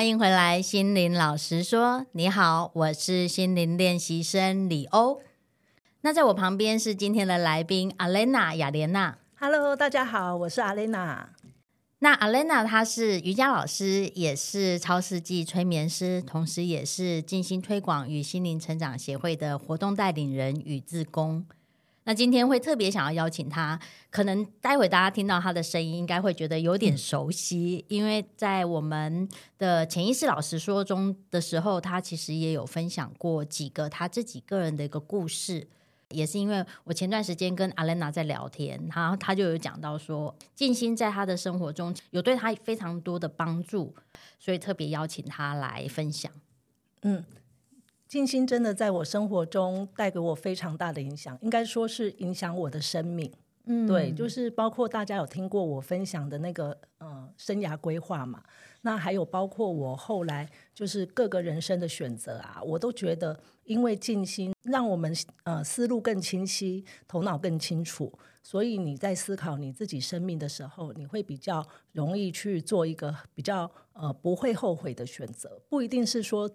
欢迎回来，心灵老师说。你好，我是心灵练习生李欧。那在我旁边是今天的来宾阿莲娜雅莲娜。Hello，大家好，我是阿莲娜。那 Alena 她是瑜伽老师，也是超世纪催眠师，同时也是静心推广与心灵成长协会的活动带领人与自工。那今天会特别想要邀请他，可能待会大家听到他的声音，应该会觉得有点熟悉，嗯、因为在我们的潜意识老师说中的时候，他其实也有分享过几个他自己个人的一个故事。也是因为我前段时间跟阿莲娜在聊天，然后她就有讲到说，静心在他的生活中有对他非常多的帮助，所以特别邀请他来分享。嗯，静心真的在我生活中带给我非常大的影响，应该说是影响我的生命。嗯，对，就是包括大家有听过我分享的那个呃生涯规划嘛，那还有包括我后来就是各个人生的选择啊，我都觉得因为静心让我们呃思路更清晰，头脑更清楚，所以你在思考你自己生命的时候，你会比较容易去做一个比较呃不会后悔的选择，不一定是说。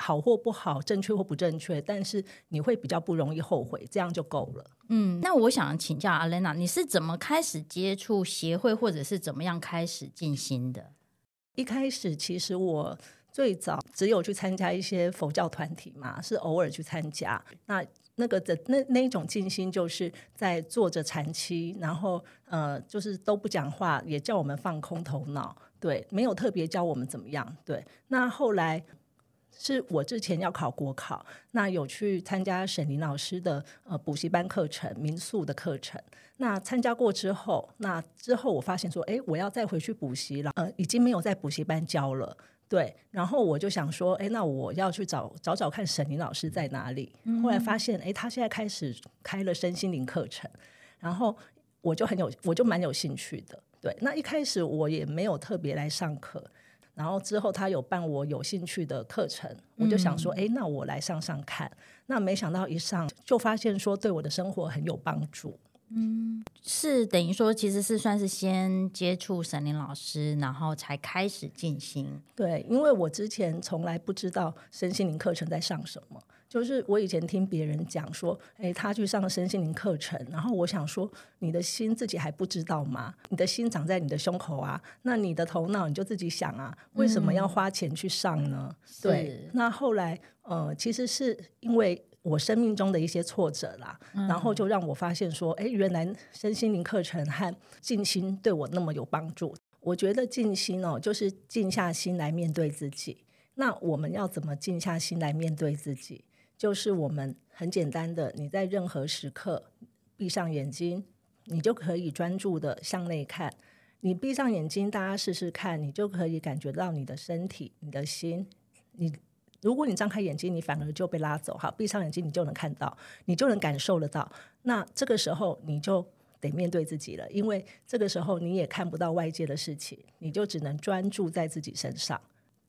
好或不好，正确或不正确，但是你会比较不容易后悔，这样就够了。嗯，那我想请教阿莲娜，你是怎么开始接触协会，或者是怎么样开始进心的？一开始其实我最早只有去参加一些佛教团体嘛，是偶尔去参加。那那个的那那一种静心，就是在坐着禅期，然后呃，就是都不讲话，也叫我们放空头脑，对，没有特别教我们怎么样。对，那后来。是我之前要考国考，那有去参加沈林老师的呃补习班课程、民宿的课程。那参加过之后，那之后我发现说，哎，我要再回去补习了，呃，已经没有在补习班教了。对，然后我就想说，哎，那我要去找找找看沈林老师在哪里。后来发现，哎，他现在开始开了身心灵课程，然后我就很有，我就蛮有兴趣的。对，那一开始我也没有特别来上课。然后之后他有办我有兴趣的课程，我就想说，哎，那我来上上看。那没想到一上就发现说对我的生活很有帮助。嗯，是等于说其实是算是先接触沈林老师，然后才开始进行。对，因为我之前从来不知道身心灵课程在上什么。就是我以前听别人讲说，诶，他去上身心灵课程，然后我想说，你的心自己还不知道吗？你的心长在你的胸口啊，那你的头脑你就自己想啊，为什么要花钱去上呢？嗯、对，那后来呃，其实是因为我生命中的一些挫折啦，嗯、然后就让我发现说，诶，原来身心灵课程和静心对我那么有帮助。我觉得静心哦，就是静下心来面对自己。那我们要怎么静下心来面对自己？就是我们很简单的，你在任何时刻闭上眼睛，你就可以专注的向内看。你闭上眼睛，大家试试看，你就可以感觉到你的身体、你的心。你如果你张开眼睛，你反而就被拉走。好，闭上眼睛，你就能看到，你就能感受得到。那这个时候，你就得面对自己了，因为这个时候你也看不到外界的事情，你就只能专注在自己身上。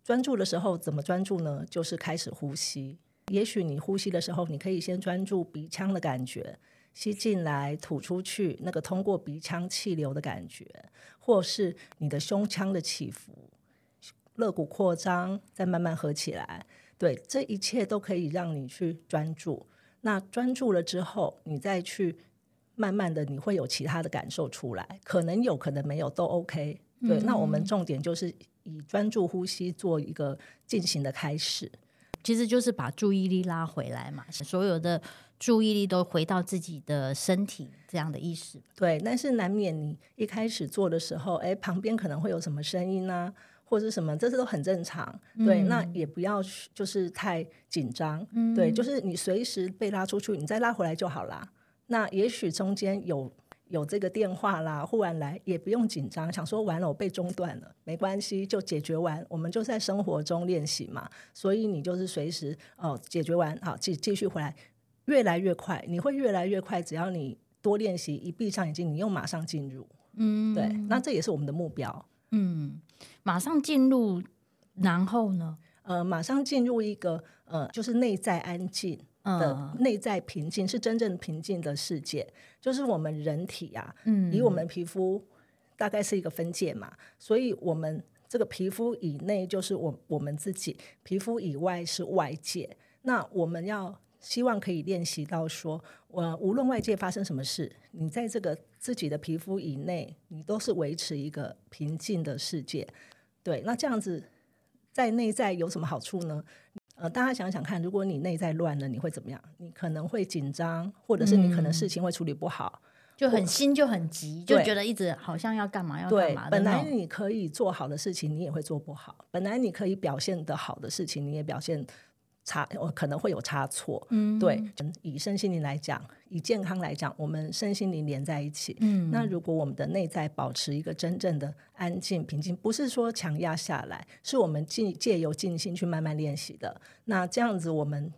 专注的时候怎么专注呢？就是开始呼吸。也许你呼吸的时候，你可以先专注鼻腔的感觉，吸进来、吐出去，那个通过鼻腔气流的感觉，或是你的胸腔的起伏、肋骨扩张，再慢慢合起来。对，这一切都可以让你去专注。那专注了之后，你再去慢慢的，你会有其他的感受出来，可能有可能没有，都 OK。对，嗯、那我们重点就是以专注呼吸做一个进行的开始。其实就是把注意力拉回来嘛，所有的注意力都回到自己的身体这样的意识。对，但是难免你一开始做的时候，哎，旁边可能会有什么声音啊，或者什么，这些都很正常。对，嗯、那也不要就是太紧张。嗯对，就是你随时被拉出去，你再拉回来就好啦。那也许中间有有这个电话啦，忽然来也不用紧张，想说完了我被中断了，没关系，就解决完。我们就在生活中练习嘛，所以你就是随时哦解决完，好继继续回来，越来越快，你会越来越快。只要你多练习，一闭上眼睛，你又马上进入。嗯，对，那这也是我们的目标。嗯，马上进入，然后呢？呃，马上进入一个呃，就是内在安静。的内在平静是真正平静的世界，就是我们人体啊，嗯，以我们皮肤大概是一个分界嘛，所以我们这个皮肤以内就是我我们自己，皮肤以外是外界。那我们要希望可以练习到说，我无论外界发生什么事，你在这个自己的皮肤以内，你都是维持一个平静的世界。对，那这样子在内在有什么好处呢？呃，大家想想看，如果你内在乱了，你会怎么样？你可能会紧张，或者是你可能事情会处理不好，嗯、就很心就很急，就觉得一直好像要干嘛要干嘛。本来你可以做好的事情，你也会做不好；本来你可以表现得好的事情，你也表现。差，我可能会有差错。嗯，对，以身心灵来讲，以健康来讲，我们身心灵连在一起。嗯，那如果我们的内在保持一个真正的安静平静，不是说强压下来，是我们借借由静心去慢慢练习的。那这样子，我们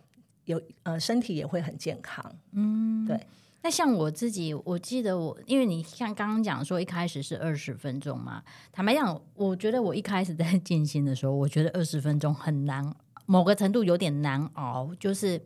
有呃身体也会很健康。嗯，对。那像我自己，我记得我，因为你像刚刚讲说一开始是二十分钟嘛，坦白讲，我觉得我一开始在 静心的时候，我觉得二十分钟很难。某个程度有点难熬，就是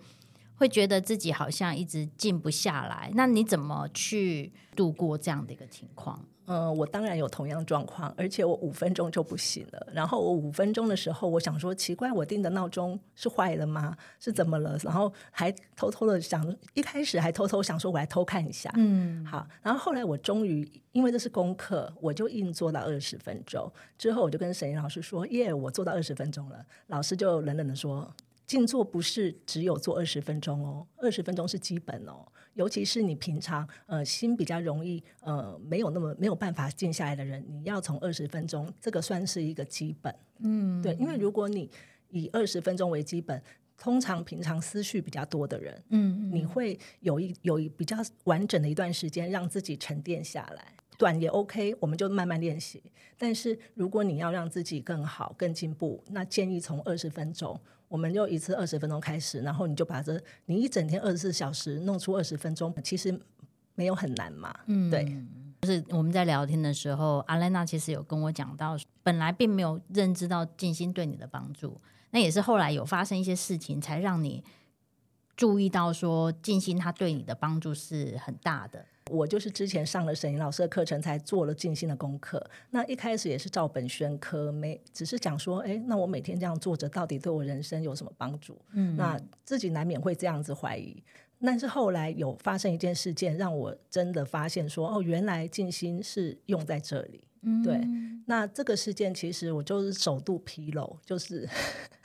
会觉得自己好像一直静不下来。那你怎么去度过这样的一个情况？嗯，我当然有同样状况，而且我五分钟就不行了。然后我五分钟的时候，我想说奇怪，我定的闹钟是坏了吗？是怎么了？然后还偷偷的想，一开始还偷偷想说，我来偷看一下。嗯，好。然后后来我终于，因为这是功课，我就硬做到二十分钟。之后我就跟沈老师说：“耶，我做到二十分钟了。”老师就冷冷的说。静坐不是只有做二十分钟哦，二十分钟是基本哦。尤其是你平常呃心比较容易呃没有那么没有办法静下来的人，你要从二十分钟这个算是一个基本。嗯，对，因为如果你以二十分钟为基本，通常平常思绪比较多的人，嗯，你会有一有一比较完整的一段时间让自己沉淀下来。短也 OK，我们就慢慢练习。但是如果你要让自己更好、更进步，那建议从二十分钟。我们就一次二十分钟开始，然后你就把这你一整天二十四小时弄出二十分钟，其实没有很难嘛。嗯，对。就是我们在聊天的时候，阿莱娜其实有跟我讲到，本来并没有认知到静心对你的帮助，那也是后来有发生一些事情，才让你注意到说静心它对你的帮助是很大的。我就是之前上了沈莹老师的课程，才做了静心的功课。那一开始也是照本宣科，没只是讲说，哎，那我每天这样做着，到底对我人生有什么帮助？嗯，那自己难免会这样子怀疑。但是后来有发生一件事件，让我真的发现说，哦，原来静心是用在这里。嗯，对。那这个事件其实我就是首度披露，就是。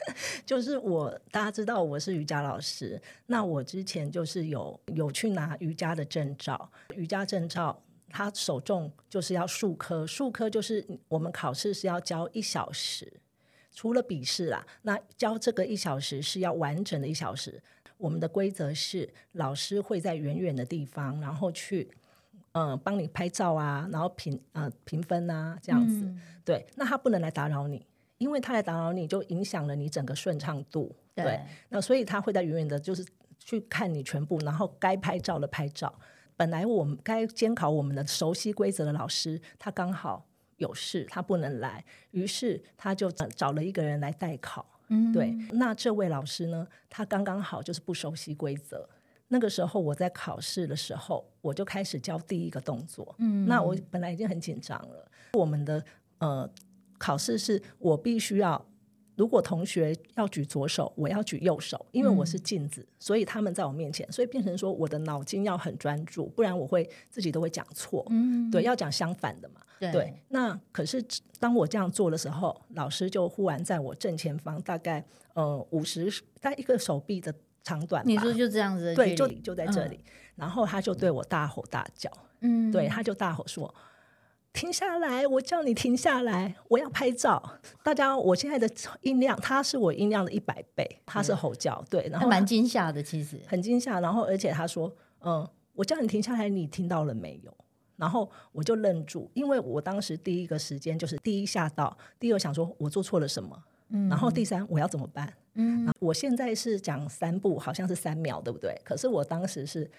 就是我，大家知道我是瑜伽老师。那我之前就是有有去拿瑜伽的证照，瑜伽证照它首重就是要数科，数科就是我们考试是要教一小时，除了笔试啦，那教这个一小时是要完整的一小时。我们的规则是老师会在远远的地方，然后去嗯帮你拍照啊，然后评呃评分啊这样子。嗯、对，那他不能来打扰你。因为他来打扰你，就影响了你整个顺畅度。对，对，那所以他会在远远的，就是去看你全部，然后该拍照的拍照。本来我们该监考我们的熟悉规则的老师，他刚好有事，他不能来，于是他就找了一个人来代考。嗯，对。那这位老师呢，他刚刚好就是不熟悉规则。那个时候我在考试的时候，我就开始教第一个动作。嗯，那我本来已经很紧张了。我们的呃。考试是我必须要，如果同学要举左手，我要举右手，因为我是镜子，嗯、所以他们在我面前，所以变成说我的脑筋要很专注，不然我会自己都会讲错。嗯，对，要讲相反的嘛。对，对，那可是当我这样做的时候，老师就忽然在我正前方，大概呃五十，大概一个手臂的长短。你说就这样子？对，就就在这里。嗯、然后他就对我大吼大叫。嗯，对，他就大吼说。停下来！我叫你停下来！我要拍照。大家，我现在的音量，他是我音量的一百倍，他是吼叫，对，然后蛮惊吓的，其实很惊吓。然后，而且他说：“嗯，我叫你停下来，你听到了没有？”然后我就愣住，因为我当时第一个时间就是第一吓到，第二想说我做错了什么，嗯，然后第三我要怎么办？嗯，我现在是讲三步，好像是三秒，对不对？可是我当时是。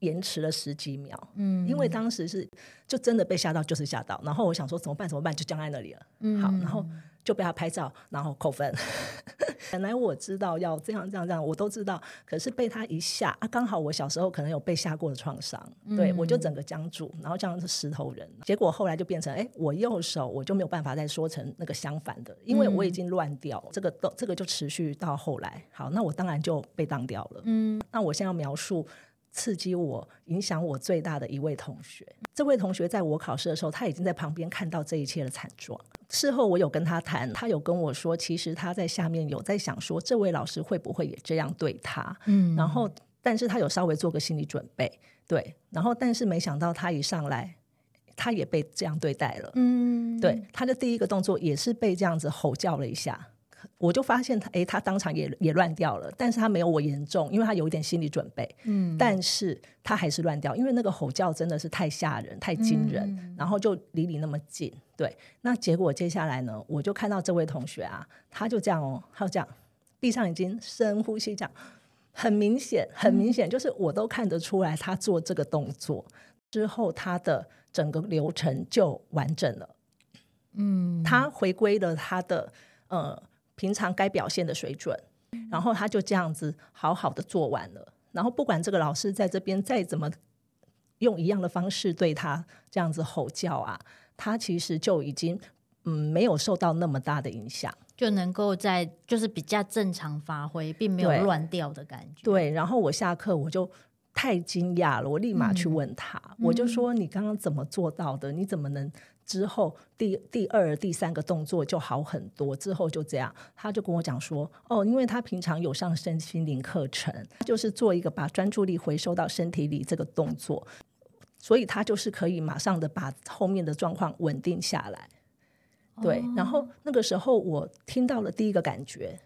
延迟了十几秒，嗯，因为当时是就真的被吓到，就是吓到。然后我想说怎么办？怎么办？就僵在那里了。嗯，好，然后就被他拍照，然后扣分。本来我知道要这样这样这样，我都知道。可是被他一吓啊，刚好我小时候可能有被吓过的创伤，嗯、对我就整个僵住，然后这样是石头人。结果后来就变成，哎，我右手我就没有办法再说成那个相反的，因为我已经乱掉。嗯、这个都这个就持续到后来。好，那我当然就被当掉了。嗯，那我现在要描述。刺激我、影响我最大的一位同学，这位同学在我考试的时候，他已经在旁边看到这一切的惨状。事后我有跟他谈，他有跟我说，其实他在下面有在想说，这位老师会不会也这样对他？嗯，然后，但是他有稍微做个心理准备，对，然后，但是没想到他一上来，他也被这样对待了。嗯，对，他的第一个动作也是被这样子吼叫了一下。我就发现他，哎，他当场也也乱掉了，但是他没有我严重，因为他有一点心理准备，嗯，但是他还是乱掉，因为那个吼叫真的是太吓人、太惊人，嗯、然后就离你那么近，对，那结果接下来呢，我就看到这位同学啊，他就这样哦，他就这样闭上眼睛，深呼吸，这样很明显，很明显，就是我都看得出来，他做这个动作。之后，他的整个流程就完整了，嗯，他回归了他的呃。平常该表现的水准，然后他就这样子好好的做完了。然后不管这个老师在这边再怎么用一样的方式对他这样子吼叫啊，他其实就已经嗯没有受到那么大的影响，就能够在就是比较正常发挥，并没有乱掉的感觉。对，然后我下课我就太惊讶了，我立马去问他，嗯、我就说你刚刚怎么做到的？你怎么能？之后第第二、第三个动作就好很多。之后就这样，他就跟我讲说：“哦，因为他平常有上身心灵课程，就是做一个把专注力回收到身体里这个动作，所以他就是可以马上的把后面的状况稳定下来。”对，然后那个时候我听到了第一个感觉。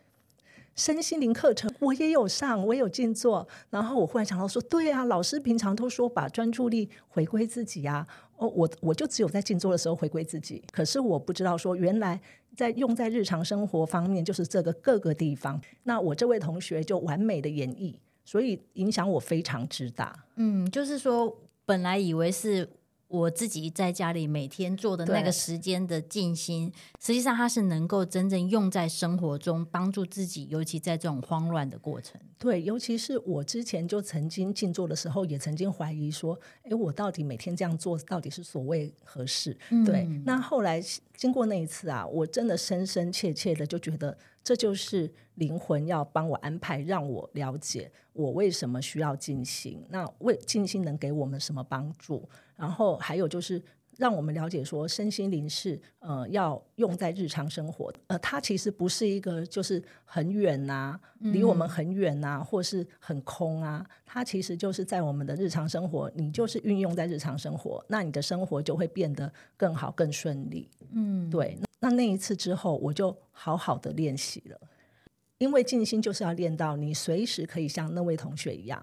身心灵课程我也有上，我也有静坐。然后我忽然想到说，对啊，老师平常都说把专注力回归自己啊。哦，我我就只有在静坐的时候回归自己。可是我不知道说，原来在用在日常生活方面，就是这个各个地方。那我这位同学就完美的演绎，所以影响我非常之大。嗯，就是说本来以为是。我自己在家里每天做的那个时间的静心，实际上它是能够真正用在生活中，帮助自己，尤其在这种慌乱的过程。对，尤其是我之前就曾经静坐的时候，也曾经怀疑说，诶，我到底每天这样做，到底是所谓合适？嗯、对。那后来经过那一次啊，我真的深深切切的就觉得，这就是灵魂要帮我安排，让我了解我为什么需要静心。那为静心能给我们什么帮助？然后还有就是，让我们了解说，身心灵是呃要用在日常生活，呃，它其实不是一个就是很远呐、啊，离我们很远呐、啊，或是很空啊，它其实就是在我们的日常生活，你就是运用在日常生活，那你的生活就会变得更好、更顺利。嗯，对。那那一次之后，我就好好的练习了，因为静心就是要练到你随时可以像那位同学一样。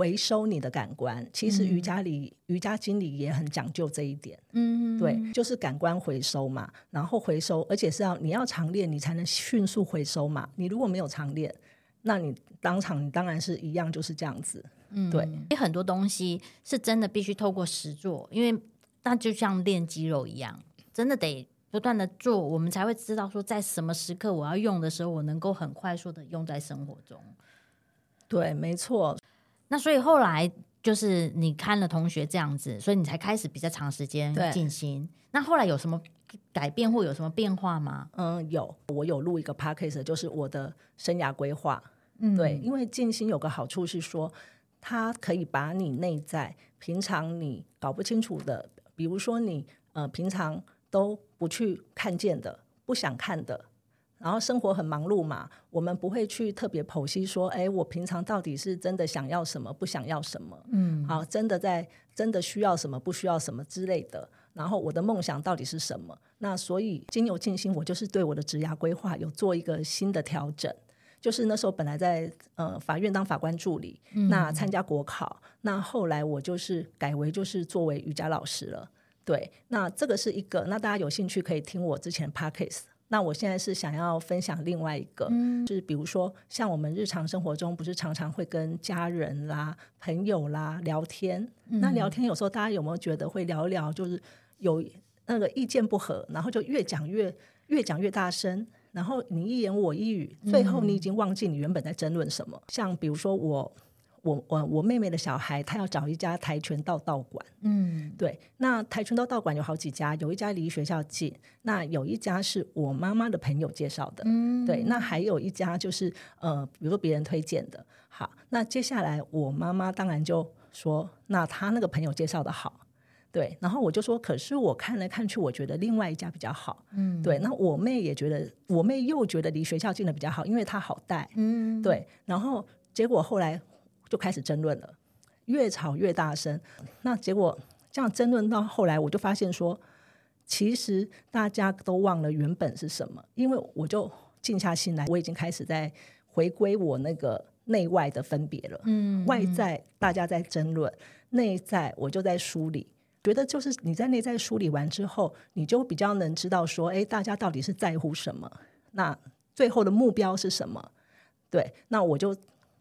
回收你的感官，其实瑜伽里、嗯、瑜伽经理也很讲究这一点。嗯，对，就是感官回收嘛，然后回收，而且是要你要常练，你才能迅速回收嘛。你如果没有常练，那你当场你当然是一样就是这样子。嗯，对，很多东西是真的必须透过实做，因为那就像练肌肉一样，真的得不断的做，我们才会知道说在什么时刻我要用的时候，我能够很快速的用在生活中。对，没错。那所以后来就是你看了同学这样子，所以你才开始比较长时间静心。那后来有什么改变或有什么变化吗？嗯，有，我有录一个 podcast，就是我的生涯规划。嗯，对，因为静心有个好处是说，它可以把你内在平常你搞不清楚的，比如说你呃平常都不去看见的、不想看的。然后生活很忙碌嘛，我们不会去特别剖析说，哎，我平常到底是真的想要什么，不想要什么，嗯，好，真的在真的需要什么，不需要什么之类的。然后我的梦想到底是什么？那所以经由静心，我就是对我的职涯规划有做一个新的调整，就是那时候本来在呃法院当法官助理，嗯、那参加国考，那后来我就是改为就是作为瑜伽老师了。对，那这个是一个，那大家有兴趣可以听我之前 Podcast。那我现在是想要分享另外一个，嗯、就是比如说像我们日常生活中，不是常常会跟家人啦、朋友啦聊天。嗯、那聊天有时候大家有没有觉得会聊一聊，就是有那个意见不合，然后就越讲越越讲越大声，然后你一言我一语，最后你已经忘记你原本在争论什么。嗯、像比如说我。我我我妹妹的小孩，他要找一家跆拳道道馆。嗯，对。那跆拳道道馆有好几家，有一家离学校近，那有一家是我妈妈的朋友介绍的。嗯，对。那还有一家就是呃，比如说别人推荐的。好，那接下来我妈妈当然就说，那他那个朋友介绍的好，对。然后我就说，可是我看来看去，我觉得另外一家比较好。嗯，对。那我妹也觉得，我妹又觉得离学校近的比较好，因为她好带。嗯，对。然后结果后来。就开始争论了，越吵越大声。那结果这样争论到后来，我就发现说，其实大家都忘了原本是什么。因为我就静下心来，我已经开始在回归我那个内外的分别了。嗯，外在大家在争论，内在我就在梳理。觉得就是你在内在梳理完之后，你就比较能知道说，哎，大家到底是在乎什么？那最后的目标是什么？对，那我就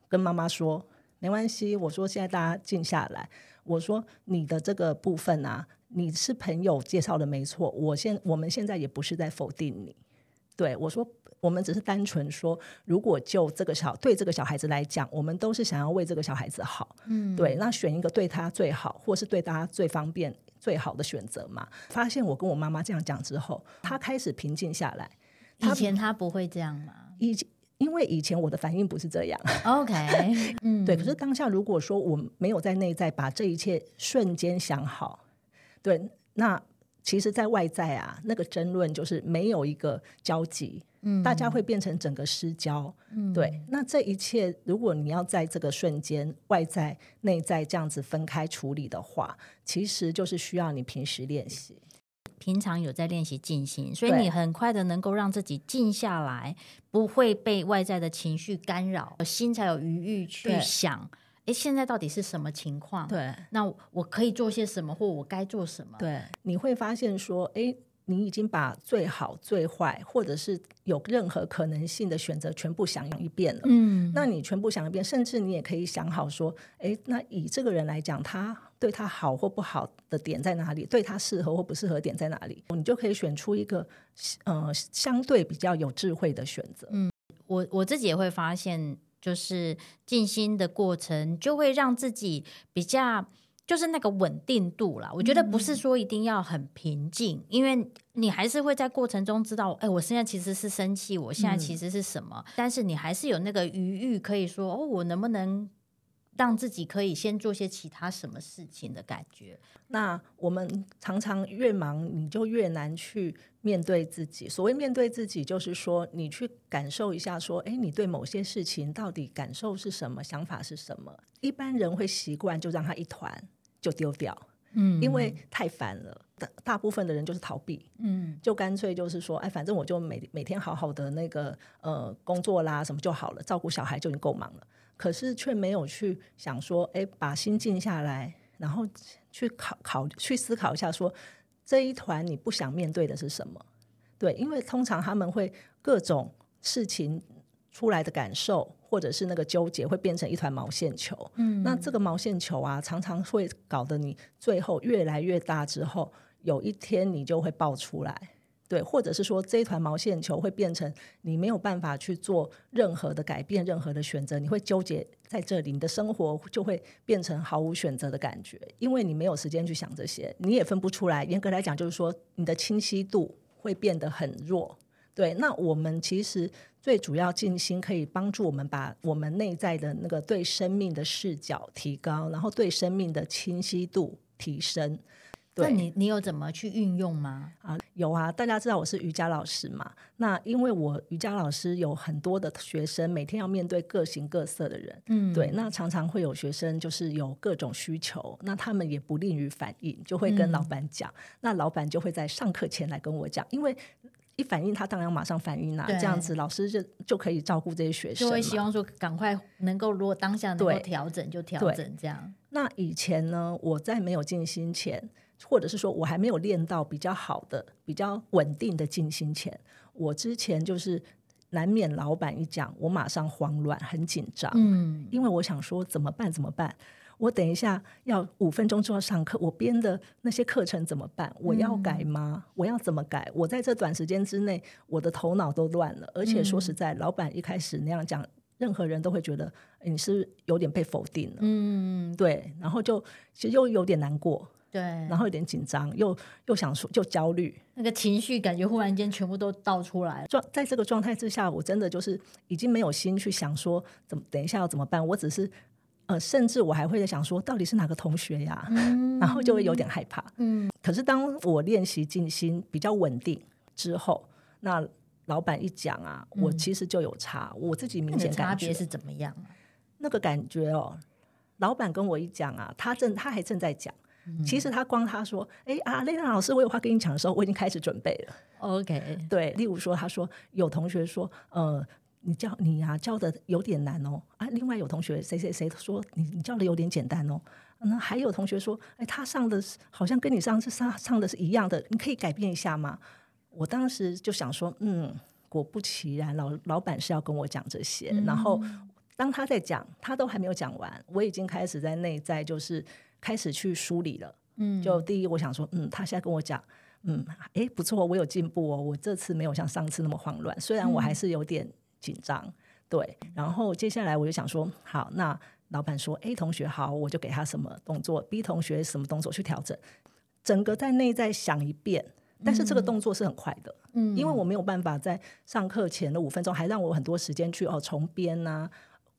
跟妈妈说。没关系，我说现在大家静下来。我说你的这个部分啊，你是朋友介绍的没错。我现我们现在也不是在否定你，对，我说我们只是单纯说，如果就这个小对这个小孩子来讲，我们都是想要为这个小孩子好，嗯，对，那选一个对他最好，或是对大家最方便最好的选择嘛。发现我跟我妈妈这样讲之后，她开始平静下来。以前她不会这样吗？以前。因为以前我的反应不是这样，OK，嗯，对。可是当下如果说我没有在内在把这一切瞬间想好，对，那其实，在外在啊，那个争论就是没有一个交集，嗯，大家会变成整个失焦，嗯，对。那这一切，如果你要在这个瞬间外在内在这样子分开处理的话，其实就是需要你平时练习。平常有在练习静心，所以你很快的能够让自己静下来，不会被外在的情绪干扰，心才有余裕去想，哎，现在到底是什么情况？对，那我可以做些什么，或我该做什么？对，你会发现说，哎。你已经把最好、最坏，或者是有任何可能性的选择全部想一遍了。嗯，那你全部想一遍，甚至你也可以想好说，哎，那以这个人来讲，他对他好或不好的点在哪里？对他适合或不适合点在哪里？你就可以选出一个呃相对比较有智慧的选择。嗯，我我自己也会发现，就是静心的过程就会让自己比较。就是那个稳定度啦，我觉得不是说一定要很平静，嗯、因为你还是会在过程中知道，哎，我现在其实是生气，我现在其实是什么，嗯、但是你还是有那个余裕，可以说，哦，我能不能让自己可以先做些其他什么事情的感觉？那我们常常越忙，你就越难去面对自己。所谓面对自己，就是说你去感受一下，说，哎，你对某些事情到底感受是什么，想法是什么？一般人会习惯就让他一团。就丢掉，嗯，因为太烦了。大大部分的人就是逃避，嗯，就干脆就是说，哎，反正我就每每天好好的那个呃工作啦什么就好了，照顾小孩就已经够忙了。可是却没有去想说，哎，把心静下来，然后去考考去思考一下说，说这一团你不想面对的是什么？对，因为通常他们会各种事情出来的感受。或者是那个纠结会变成一团毛线球，嗯，那这个毛线球啊，常常会搞得你最后越来越大，之后有一天你就会爆出来，对，或者是说这一团毛线球会变成你没有办法去做任何的改变、任何的选择，你会纠结在这里，你的生活就会变成毫无选择的感觉，因为你没有时间去想这些，你也分不出来。严格来讲，就是说你的清晰度会变得很弱。对，那我们其实最主要静心可以帮助我们把我们内在的那个对生命的视角提高，然后对生命的清晰度提升。对，那你你有怎么去运用吗？啊，有啊，大家知道我是瑜伽老师嘛？那因为我瑜伽老师有很多的学生，每天要面对各形各色的人，嗯，对，那常常会有学生就是有各种需求，那他们也不吝于反应，就会跟老板讲，嗯、那老板就会在上课前来跟我讲，因为。一反应，他当然要马上反应啦、啊。这样子，老师就就可以照顾这些学生，就会希望说赶快能够，如果当下能够调整就调整这样。那以前呢，我在没有静心前，或者是说我还没有练到比较好的、比较稳定的静心前，我之前就是难免老板一讲，我马上慌乱，很紧张。嗯，因为我想说怎么办？怎么办？我等一下要五分钟之后上课，我编的那些课程怎么办？我要改吗？嗯、我要怎么改？我在这短时间之内，我的头脑都乱了。而且说实在，嗯、老板一开始那样讲，任何人都会觉得你是有点被否定了。嗯，对。然后就其实又有点难过，对。然后有点紧张，又又想说，就焦虑，那个情绪感觉忽然间全部都倒出来了。状在这个状态之下，我真的就是已经没有心去想说怎么等一下要怎么办。我只是。呃，甚至我还会在想说，到底是哪个同学呀？嗯、然后就会有点害怕。嗯，可是当我练习静心比较稳定之后，那老板一讲啊，嗯、我其实就有差，我自己明显感觉是怎么样？那个感觉哦，老板跟我一讲啊，他正他还正在讲，嗯、其实他光他说，哎啊，蕾娜老师，我有话跟你讲的时候，我已经开始准备了。OK，对，例如说，他说有同学说，呃。你教你呀、啊，教的有点难哦啊！另外有同学谁谁谁说你你教的有点简单哦，那还有同学说，哎，他上的好像跟你上次上上的是一样的，你可以改变一下吗？我当时就想说，嗯，果不其然，老老板是要跟我讲这些。嗯、然后当他在讲，他都还没有讲完，我已经开始在内在就是开始去梳理了。嗯，就第一，我想说，嗯，他现在跟我讲，嗯，哎，不错，我有进步哦，我这次没有像上次那么慌乱，虽然我还是有点。嗯紧张，对，然后接下来我就想说，好，那老板说 A 同学好，我就给他什么动作，B 同学什么动作去调整，整个在内在想一遍，但是这个动作是很快的，嗯，因为我没有办法在上课前的五分钟还让我很多时间去哦重编呐，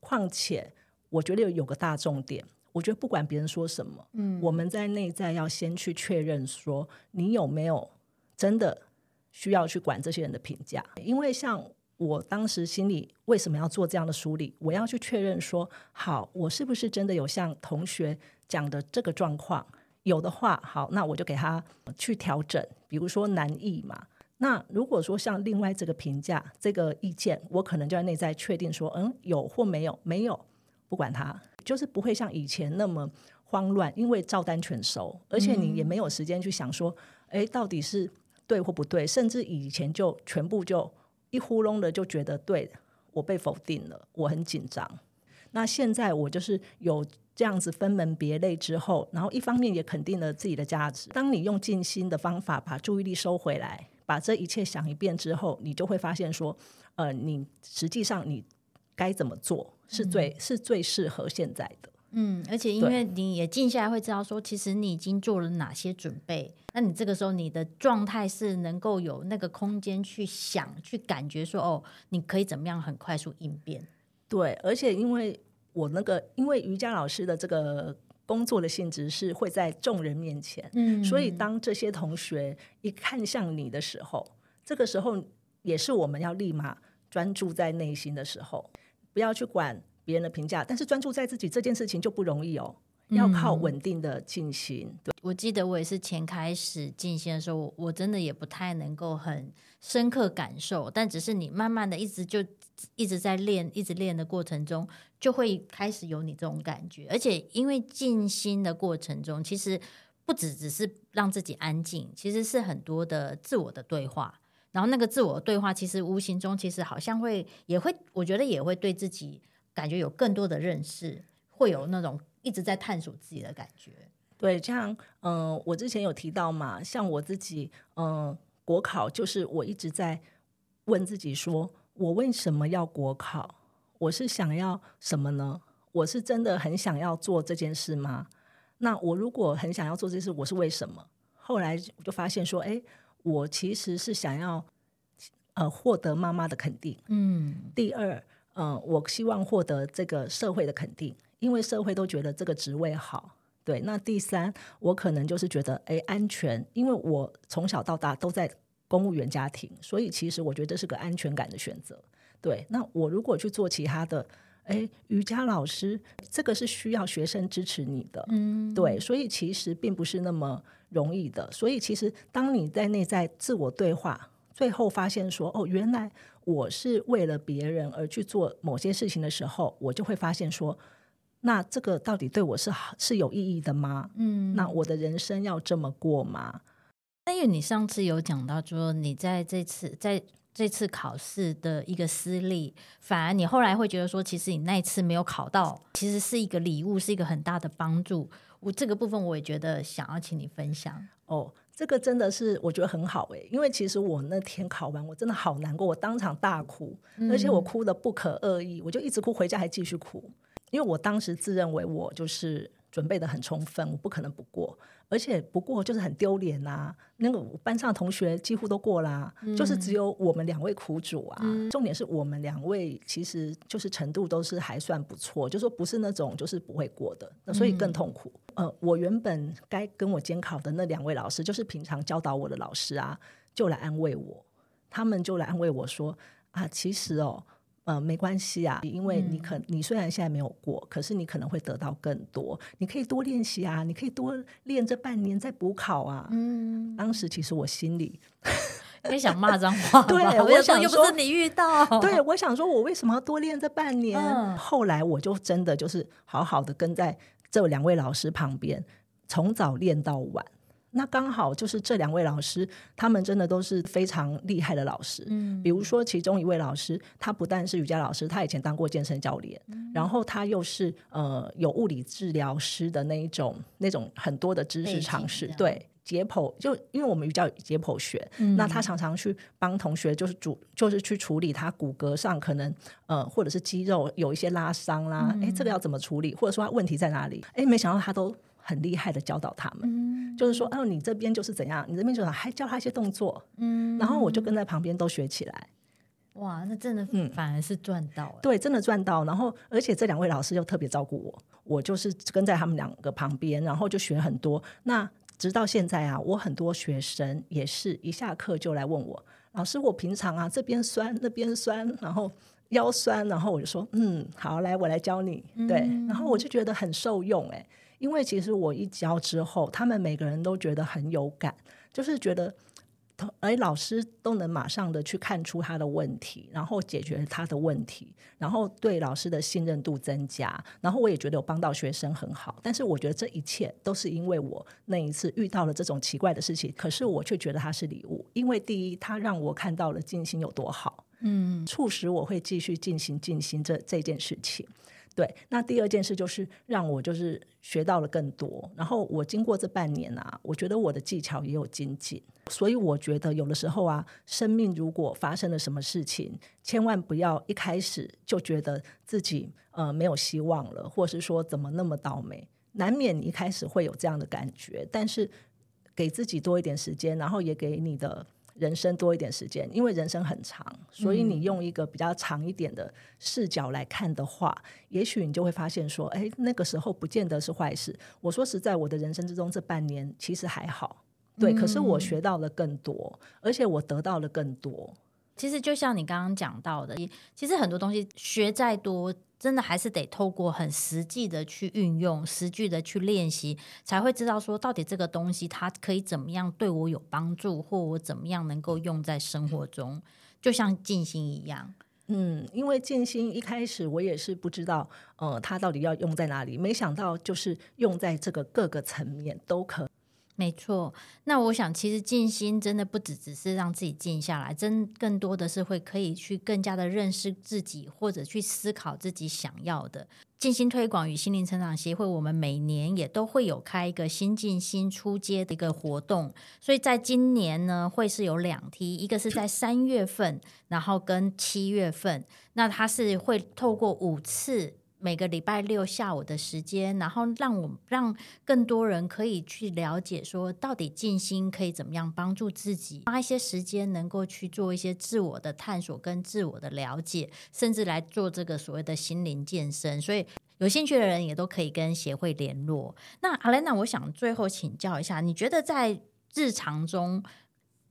况且我觉得有个大重点，我觉得不管别人说什么，嗯，我们在内在要先去确认说你有没有真的需要去管这些人的评价，因为像。我当时心里为什么要做这样的梳理？我要去确认说，好，我是不是真的有像同学讲的这个状况？有的话，好，那我就给他去调整。比如说难易嘛，那如果说像另外这个评价、这个意见，我可能就在内在确定说，嗯，有或没有，没有，不管他，就是不会像以前那么慌乱，因为照单全收，而且你也没有时间去想说，哎，到底是对或不对，甚至以前就全部就。一呼隆的就觉得对，我被否定了，我很紧张。那现在我就是有这样子分门别类之后，然后一方面也肯定了自己的价值。当你用静心的方法把注意力收回来，把这一切想一遍之后，你就会发现说，呃，你实际上你该怎么做是最、嗯、是最适合现在的。嗯，而且因为你也静下来会知道说，其实你已经做了哪些准备。那你这个时候你的状态是能够有那个空间去想、去感觉说，哦，你可以怎么样很快速应变。对，而且因为我那个，因为瑜伽老师的这个工作的性质是会在众人面前，嗯，所以当这些同学一看向你的时候，这个时候也是我们要立马专注在内心的时候，不要去管。别人的评价，但是专注在自己这件事情就不容易哦，要靠稳定的进行。我记得我也是前开始进行的时候，我真的也不太能够很深刻感受，但只是你慢慢的一直就一直在练，一直练的过程中，就会开始有你这种感觉。而且因为静心的过程中，其实不只只是让自己安静，其实是很多的自我的对话。然后那个自我对话，其实无形中其实好像会也会，我觉得也会对自己。感觉有更多的认识，会有那种一直在探索自己的感觉。对，像嗯、我之前有提到嘛，像我自己，嗯、国考就是我一直在问自己说，我为什么要国考？我是想要什么呢？我是真的很想要做这件事吗？那我如果很想要做这件事，我是为什么？后来我就发现说，哎，我其实是想要呃获得妈妈的肯定。嗯，第二。呃，我希望获得这个社会的肯定，因为社会都觉得这个职位好。对，那第三，我可能就是觉得，诶，安全，因为我从小到大都在公务员家庭，所以其实我觉得这是个安全感的选择。对，那我如果去做其他的，诶，瑜伽老师，这个是需要学生支持你的，嗯，对，所以其实并不是那么容易的。所以其实当你在内在自我对话。最后发现说，哦，原来我是为了别人而去做某些事情的时候，我就会发现说，那这个到底对我是好是有意义的吗？嗯，那我的人生要这么过吗？那因为你上次有讲到说，你在这次在这次考试的一个失利，反而你后来会觉得说，其实你那一次没有考到，其实是一个礼物，是一个很大的帮助。我这个部分我也觉得想要请你分享哦。这个真的是我觉得很好诶，因为其实我那天考完，我真的好难过，我当场大哭，而且我哭得不可恶意，我就一直哭，回家还继续哭，因为我当时自认为我就是准备的很充分，我不可能不过。而且不过就是很丢脸呐，那个班上同学几乎都过啦，嗯、就是只有我们两位苦主啊。嗯、重点是我们两位其实就是程度都是还算不错，就说不是那种就是不会过的，那所以更痛苦。嗯、呃，我原本该跟我监考的那两位老师，就是平常教导我的老师啊，就来安慰我，他们就来安慰我说啊，其实哦。呃，没关系啊，因为你可你虽然现在没有过，可是你可能会得到更多。你可以多练习啊，你可以多练这半年再补考啊。嗯，当时其实我心里 也想骂脏话，对，我想说又不是你遇到，对，我想说我为什么要多练这半年？嗯、后来我就真的就是好好的跟在这两位老师旁边，从早练到晚。那刚好就是这两位老师，他们真的都是非常厉害的老师。嗯，比如说其中一位老师，他不但是瑜伽老师，他以前当过健身教练，嗯、然后他又是呃有物理治疗师的那一种那种很多的知识常识。对，解剖就因为我们瑜伽有解剖学，嗯、那他常常去帮同学就是主就是去处理他骨骼上可能呃或者是肌肉有一些拉伤啦，哎、嗯，这个要怎么处理，或者说他问题在哪里？哎，没想到他都。很厉害的教导他们，嗯、就是说，哦，你这边就是怎样，你这边就是还教他一些动作，嗯，然后我就跟在旁边都学起来，哇，那真的，反而是赚到，对，真的赚到。然后，而且这两位老师又特别照顾我，我就是跟在他们两个旁边，然后就学很多。那直到现在啊，我很多学生也是一下课就来问我，老师，我平常啊这边酸那边酸，然后腰酸，然后我就说，嗯，好，来，我来教你，对，嗯、然后我就觉得很受用，哎。因为其实我一教之后，他们每个人都觉得很有感，就是觉得，哎，老师都能马上的去看出他的问题，然后解决他的问题，然后对老师的信任度增加，然后我也觉得有帮到学生很好。但是我觉得这一切都是因为我那一次遇到了这种奇怪的事情，可是我却觉得它是礼物，因为第一，它让我看到了静心有多好，嗯，促使我会继续进行静心这这件事情。对，那第二件事就是让我就是学到了更多，然后我经过这半年啊，我觉得我的技巧也有精进，所以我觉得有的时候啊，生命如果发生了什么事情，千万不要一开始就觉得自己呃没有希望了，或是说怎么那么倒霉，难免你一开始会有这样的感觉，但是给自己多一点时间，然后也给你的。人生多一点时间，因为人生很长，所以你用一个比较长一点的视角来看的话，嗯、也许你就会发现说，哎，那个时候不见得是坏事。我说实在，我的人生之中这半年其实还好，对，嗯、可是我学到了更多，而且我得到了更多。其实就像你刚刚讲到的，其实很多东西学再多。真的还是得透过很实际的去运用，实际的去练习，才会知道说到底这个东西它可以怎么样对我有帮助，或我怎么样能够用在生活中，就像静心一样。嗯，因为静心一开始我也是不知道，呃，它到底要用在哪里，没想到就是用在这个各个层面都可。没错，那我想其实静心真的不只只是让自己静下来，真更多的是会可以去更加的认识自己，或者去思考自己想要的。静心推广与心灵成长协会，我们每年也都会有开一个新静心初阶的一个活动，所以在今年呢，会是有两梯，一个是在三月份，然后跟七月份，那它是会透过五次。每个礼拜六下午的时间，然后让我让更多人可以去了解，说到底静心可以怎么样帮助自己，花一些时间能够去做一些自我的探索跟自我的了解，甚至来做这个所谓的心灵健身。所以有兴趣的人也都可以跟协会联络。那阿莲娜，我想最后请教一下，你觉得在日常中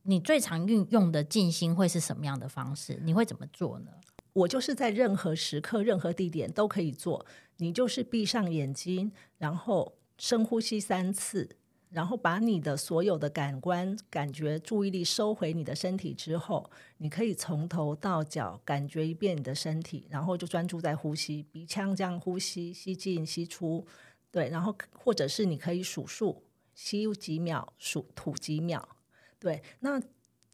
你最常运用的静心会是什么样的方式？你会怎么做呢？我就是在任何时刻、任何地点都可以做。你就是闭上眼睛，然后深呼吸三次，然后把你的所有的感官、感觉、注意力收回你的身体之后，你可以从头到脚感觉一遍你的身体，然后就专注在呼吸，鼻腔这样呼吸，吸进吸出，对，然后或者是你可以数数，吸几秒，数吐几秒，对，那。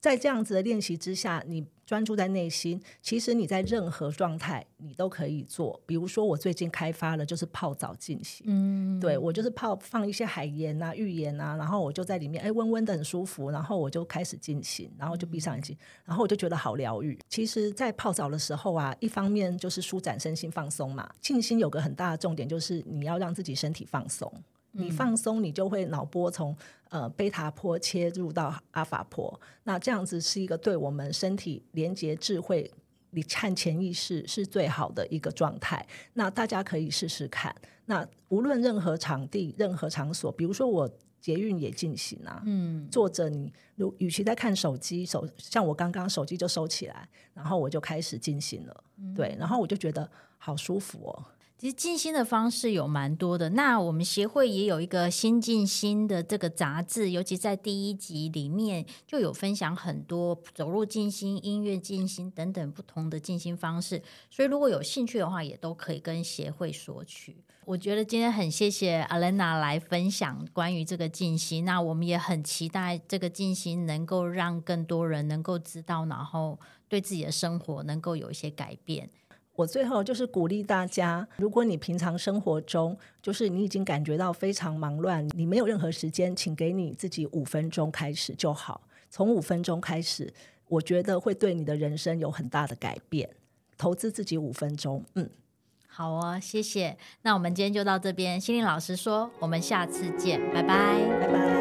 在这样子的练习之下，你专注在内心，其实你在任何状态你都可以做。比如说，我最近开发了就是泡澡进行，嗯，对我就是泡放一些海盐啊、浴盐啊，然后我就在里面，哎，温温的很舒服，然后我就开始进行，然后就闭上眼睛，然后我就觉得好疗愈。其实，在泡澡的时候啊，一方面就是舒展身心放松嘛，静心有个很大的重点就是你要让自己身体放松。你放松，你就会脑波从呃贝塔波切入到阿法波，那这样子是一个对我们身体连接智慧、你看潜意识是最好的一个状态。那大家可以试试看。那无论任何场地、任何场所，比如说我捷运也进行啊，嗯，坐着你，如与其在看手机，手像我刚刚手机就收起来，然后我就开始进行了，嗯、对，然后我就觉得好舒服哦。其实静心的方式有蛮多的，那我们协会也有一个心静心的这个杂志，尤其在第一集里面就有分享很多走路静心、音乐静心等等不同的静心方式，所以如果有兴趣的话，也都可以跟协会索取。我觉得今天很谢谢 Alena 来分享关于这个静心，那我们也很期待这个静心能够让更多人能够知道，然后对自己的生活能够有一些改变。我最后就是鼓励大家，如果你平常生活中就是你已经感觉到非常忙乱，你没有任何时间，请给你自己五分钟开始就好。从五分钟开始，我觉得会对你的人生有很大的改变。投资自己五分钟，嗯，好哦，谢谢。那我们今天就到这边，心灵老师说，我们下次见，拜拜，拜拜。